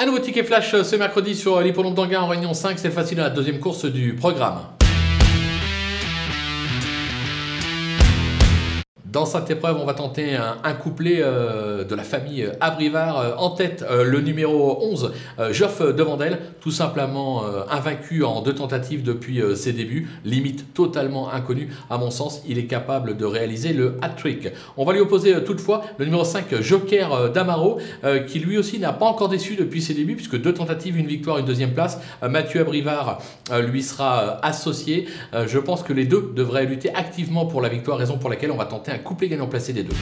Un nouveau ticket flash ce mercredi sur l'hippodrome d'Anguin en Réunion 5, c'est facile à la deuxième course du programme. Dans cette épreuve, on va tenter un, couplet euh, de la famille Abrivard. Euh, en tête, euh, le numéro 11, Geoff Devandel, tout simplement invaincu en deux tentatives depuis ses débuts, limite totalement inconnu. À mon sens, il est capable de réaliser le hat-trick. On va lui opposer toutefois le numéro 5, Joker d'Amaro, qui lui aussi n'a pas encore déçu depuis ses débuts, puisque deux tentatives, une victoire, une deuxième place. Mathieu Abrivard lui sera associé. Je pense que les deux devraient lutter activement pour la victoire, raison pour laquelle on va tenter un couplet gagnant placé des deux.